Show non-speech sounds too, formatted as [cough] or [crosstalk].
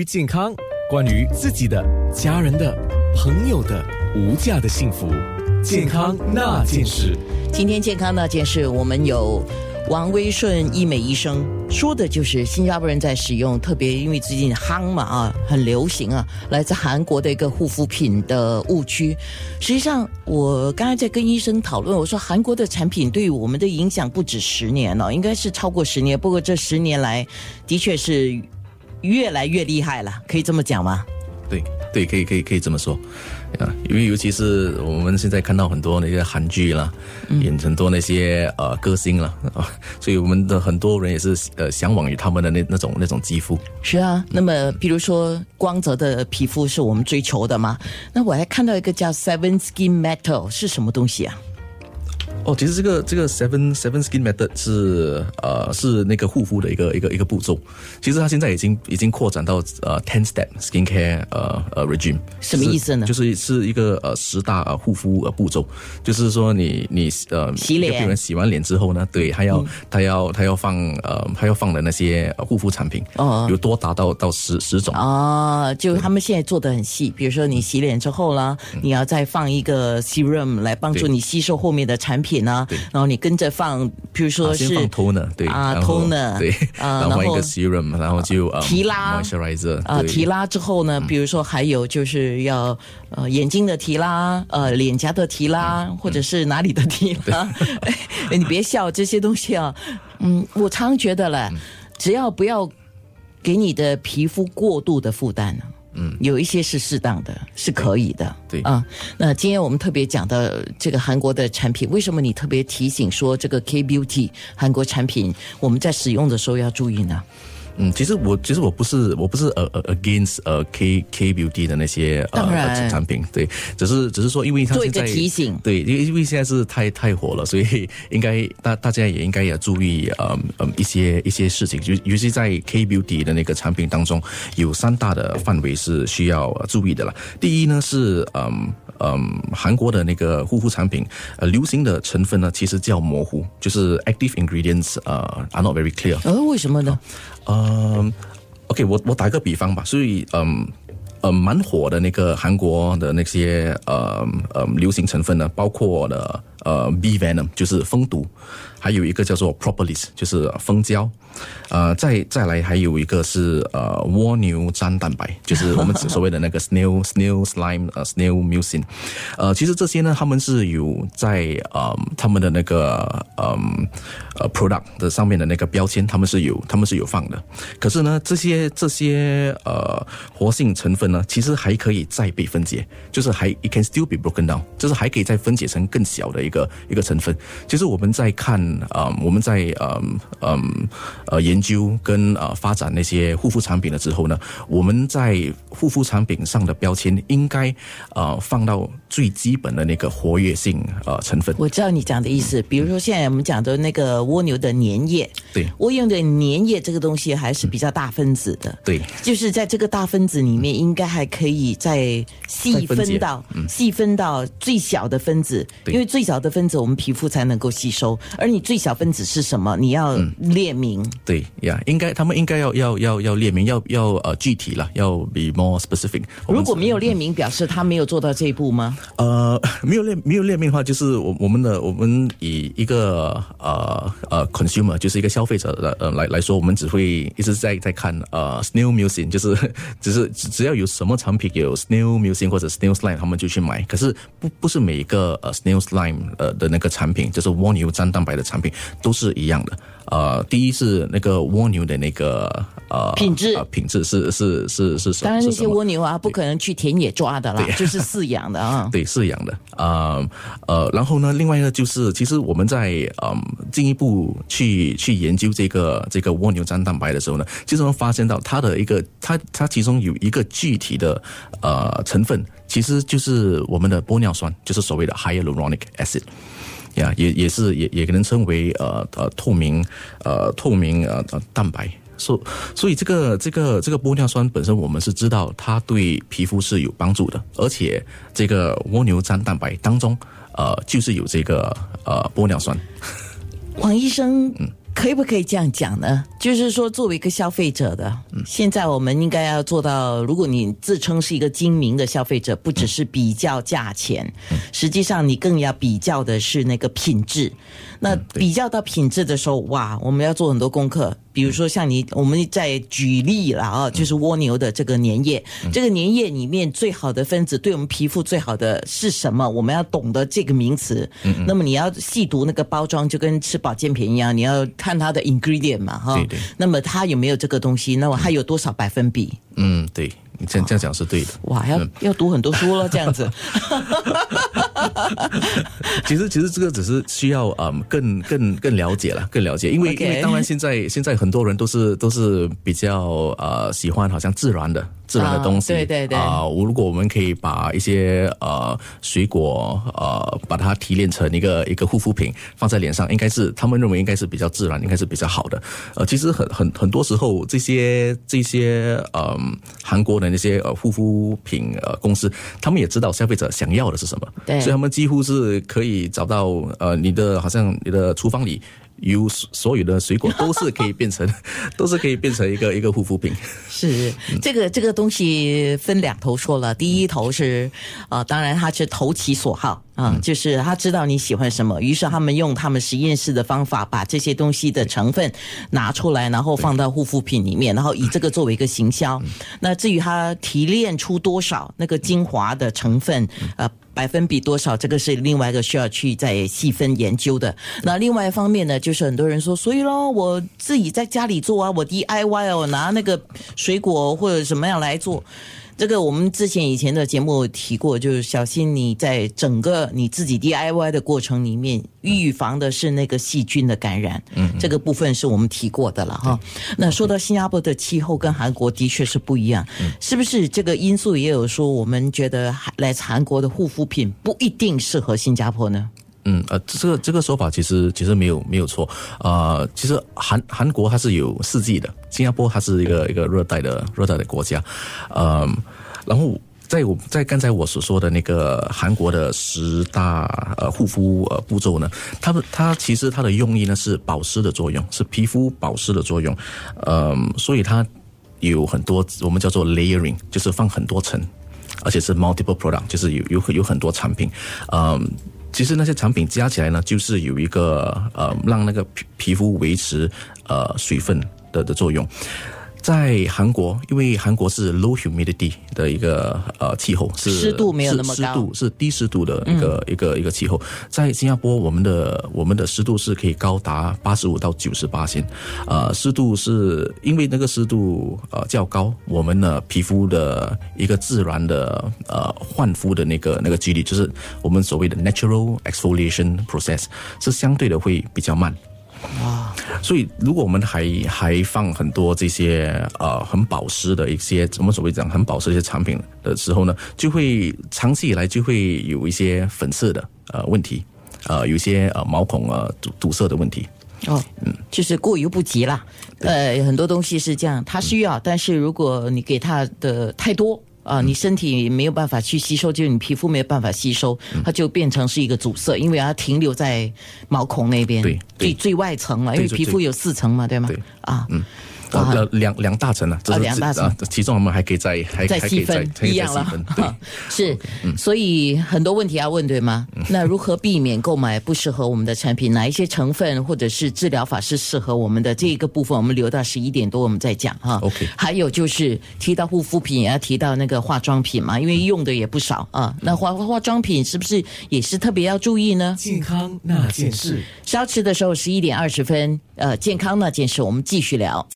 于健康，关于自己的、家人的、朋友的无价的幸福，健康那件事。今天健康那件事，我们有王威顺医美医生说的就是新加坡人在使用，特别因为最近夯嘛啊，很流行啊，来自韩国的一个护肤品的误区。实际上，我刚才在跟医生讨论，我说韩国的产品对我们的影响不止十年了，应该是超过十年。不过这十年来，的确是。越来越厉害了，可以这么讲吗？对对，可以可以可以这么说啊，因为尤其是我们现在看到很多那些韩剧啦，演很多那些呃歌星了啊，所以我们的很多人也是呃向往于他们的那那种那种肌肤。是啊，那么比如说光泽的皮肤是我们追求的吗？那我还看到一个叫 Seven Skin Metal 是什么东西啊？哦，其实这个这个 seven seven skin method 是呃是那个护肤的一个一个一个步骤。其实它现在已经已经扩展到呃 ten step skin care 呃呃 regime。什么意思呢？就是是一个呃十大呃护肤呃步骤。就是说你你呃洗脸，人洗完脸之后呢，对，他要他要他要放呃他要放的那些护肤产品哦，有多达到到十十种啊。就他们现在做的很细，比如说你洗脸之后呢，你要再放一个 serum 来帮助你吸收后面的产品。品呢，然后你跟着放，比如说是 toner，对啊，toner，对，[laughs] 然后一个 serum，然后就提拉 moisturizer，啊，提拉之后呢，比如说还有就是要呃眼睛的提拉，呃脸颊的提拉，或者是哪里的提拉，[laughs] 你别笑这些东西啊，嗯，我常觉得了，只要不要给你的皮肤过度的负担呢。嗯，有一些是适当的，是可以的。对啊，那今天我们特别讲到这个韩国的产品，为什么你特别提醒说这个 K Beauty 韩国产品，我们在使用的时候要注意呢？嗯，其实我其实我不是我不是呃呃 against 呃 K K Beauty 的那些呃产品，对，只是只是说因为它现在提醒，对，因为因为现在是太太火了，所以应该大大家也应该要注意呃呃一些一些事情，就尤其在 K Beauty 的那个产品当中，有三大的范围是需要注意的了。第一呢是嗯。嗯，韩国的那个护肤产品，呃，流行的成分呢，其实较模糊，就是 active ingredients，呃，are not very clear。呃，为什么呢？嗯，OK，我我打个比方吧，所以嗯，呃，蛮火的那个韩国的那些呃呃流行成分呢，包括了呃 B venom，就是蜂毒，还有一个叫做 propolis，就是蜂胶。呃，再再来还有一个是呃蜗牛粘蛋白，就是我们所谓的那个 snail [laughs] snail slime 呃 snail mucin，呃，其实这些呢，他们是有在呃他们的那个嗯呃 product 的上面的那个标签，他们是有他们是有放的。可是呢，这些这些呃活性成分呢，其实还可以再被分解，就是还 it can still be broken down，就是还可以再分解成更小的一一个成分。其实我们在看啊，我们在嗯嗯。呃，研究跟呃发展那些护肤产品了之后呢，我们在护肤产品上的标签应该呃放到最基本的那个活跃性呃成分。我知道你讲的意思，比如说现在我们讲的那个蜗牛的粘液，对，蜗牛的粘液这个东西还是比较大分子的，对，就是在这个大分子里面，应该还可以再细分到细分到最小的分子，因为最小的分子我们皮肤才能够吸收，而你最小分子是什么？你要列明。对呀，应该他们应该要要要要列明，要要呃具体了，要 be more specific。如果没有列明，表示他没有做到这一步吗？呃，没有列没有列明的话，就是我我们的我们以一个呃呃 consumer 就是一个消费者的呃来来说，我们只会一直在在看呃 snail mucin，就是只是只要有什么产品有 snail mucin 或者 snail slime，他们就去买。可是不不是每一个呃 snail slime 呃的那个产品，就是蜗牛粘蛋白的产品都是一样的。呃，第一是那个蜗牛的那个呃品质，品质是是是是什么？当然那些蜗牛啊，不可能去田野抓的啦，就是饲养的啊。[laughs] 对，饲养的啊呃，然后呢，另外一个就是，其实我们在嗯进一步去去研究这个这个蜗牛粘蛋白的时候呢，其实我们发现到它的一个它它其中有一个具体的呃成分，其实就是我们的玻尿酸，就是所谓的 hyaluronic acid。呀，也也是也也可能称为呃呃透明呃透明呃呃蛋白，所所以这个这个这个玻尿酸本身我们是知道它对皮肤是有帮助的，而且这个蜗牛粘蛋白当中呃就是有这个呃玻尿酸。王医生。可以不可以这样讲呢？就是说，作为一个消费者的，现在我们应该要做到，如果你自称是一个精明的消费者，不只是比较价钱，实际上你更要比较的是那个品质。那比较到品质的时候，哇，我们要做很多功课。比如说像你，我们在举例了啊，就是蜗牛的这个粘液，这个粘液里面最好的分子对我们皮肤最好的是什么？我们要懂得这个名词。那么你要细读那个包装，就跟吃保健品一样，你要看它的 ingredient 嘛，哈。对对。那么它有没有这个东西？那么它有多少百分比？嗯，对。这样这样讲是对的。哇，要要读很多书了，这样子。[laughs] 其实其实这个只是需要嗯更更更了解了，更了解，因为因为当然现在现在很多人都是都是比较呃喜欢好像自然的。自然的东西，对对对啊！如果我们可以把一些呃水果呃把它提炼成一个一个护肤品放在脸上，应该是他们认为应该是比较自然，应该是比较好的。呃，其实很很很多时候这些这些呃韩国的那些呃护肤品呃公司，他们也知道消费者想要的是什么，对，所以他们几乎是可以找到呃你的好像你的厨房里。有所有的水果都是可以变成，[laughs] 都是可以变成一个一个护肤品。是这个这个东西分两头说了，第一头是呃，当然他是投其所好啊，就是他知道你喜欢什么，于是他们用他们实验室的方法把这些东西的成分拿出来，然后放到护肤品里面，然后以这个作为一个行销。那至于他提炼出多少那个精华的成分呃？百分比多少？这个是另外一个需要去再细分研究的。那另外一方面呢，就是很多人说，所以咯，我自己在家里做啊，我 DIY 哦，拿那个水果或者什么样来做。这个我们之前以前的节目提过，就是小心你在整个你自己 DIY 的过程里面，预防的是那个细菌的感染。嗯，这个部分是我们提过的了哈。那说到新加坡的气候跟韩国的确是不一样，是不是这个因素也有说我们觉得来自韩国的护肤品不一定适合新加坡呢？嗯呃，这个这个说法其实其实没有没有错啊。其实韩韩国它是有四季的，新加坡它是一个一个热带的热带的国家，嗯，然后在我在刚才我所说的那个韩国的十大呃护肤呃步骤呢，它们它其实它的用意呢是保湿的作用，是皮肤保湿的作用，嗯，所以它有很多我们叫做 layering，就是放很多层，而且是 multiple product，就是有有有很多产品，嗯。其实那些产品加起来呢，就是有一个呃，让那个皮皮肤维持呃水分的的作用。在韩国，因为韩国是 low humidity 的一个呃气候，是湿度没有那么高，湿度是低湿度的一个一个一个气候。在新加坡，我们的我们的湿度是可以高达八十五到九十八千，呃，湿度是因为那个湿度呃较高，我们的皮肤的一个自然的呃焕肤的那个那个几率，就是我们所谓的 natural exfoliation process 是相对的会比较慢。哇！所以，如果我们还还放很多这些呃很保湿的一些，我们所谓讲很保湿的一些产品的时候呢，就会长期以来就会有一些粉刺的呃问题，呃，有一些呃毛孔呃堵堵塞的问题。哦，嗯，就是过犹不及啦。呃，很多东西是这样，它需要，但是如果你给它的太多。啊，你身体没有办法去吸收，就是你皮肤没有办法吸收，它就变成是一个阻塞，因为它停留在毛孔那边，对，最最外层了，因为皮肤有四层嘛，对吗？啊，嗯。呃，两两大层呢，啊，两大层，其中我们还可以再还再细分一样了，是，所以很多问题要问，对吗？那如何避免购买不适合我们的产品？哪一些成分或者是治疗法是适合我们的？这一个部分我们留到十一点多我们再讲哈。OK，还有就是提到护肤品，也要提到那个化妆品嘛，因为用的也不少啊。那化化妆品是不是也是特别要注意呢？健康那件事，稍迟的时候十一点二十分，呃，健康那件事我们继续聊。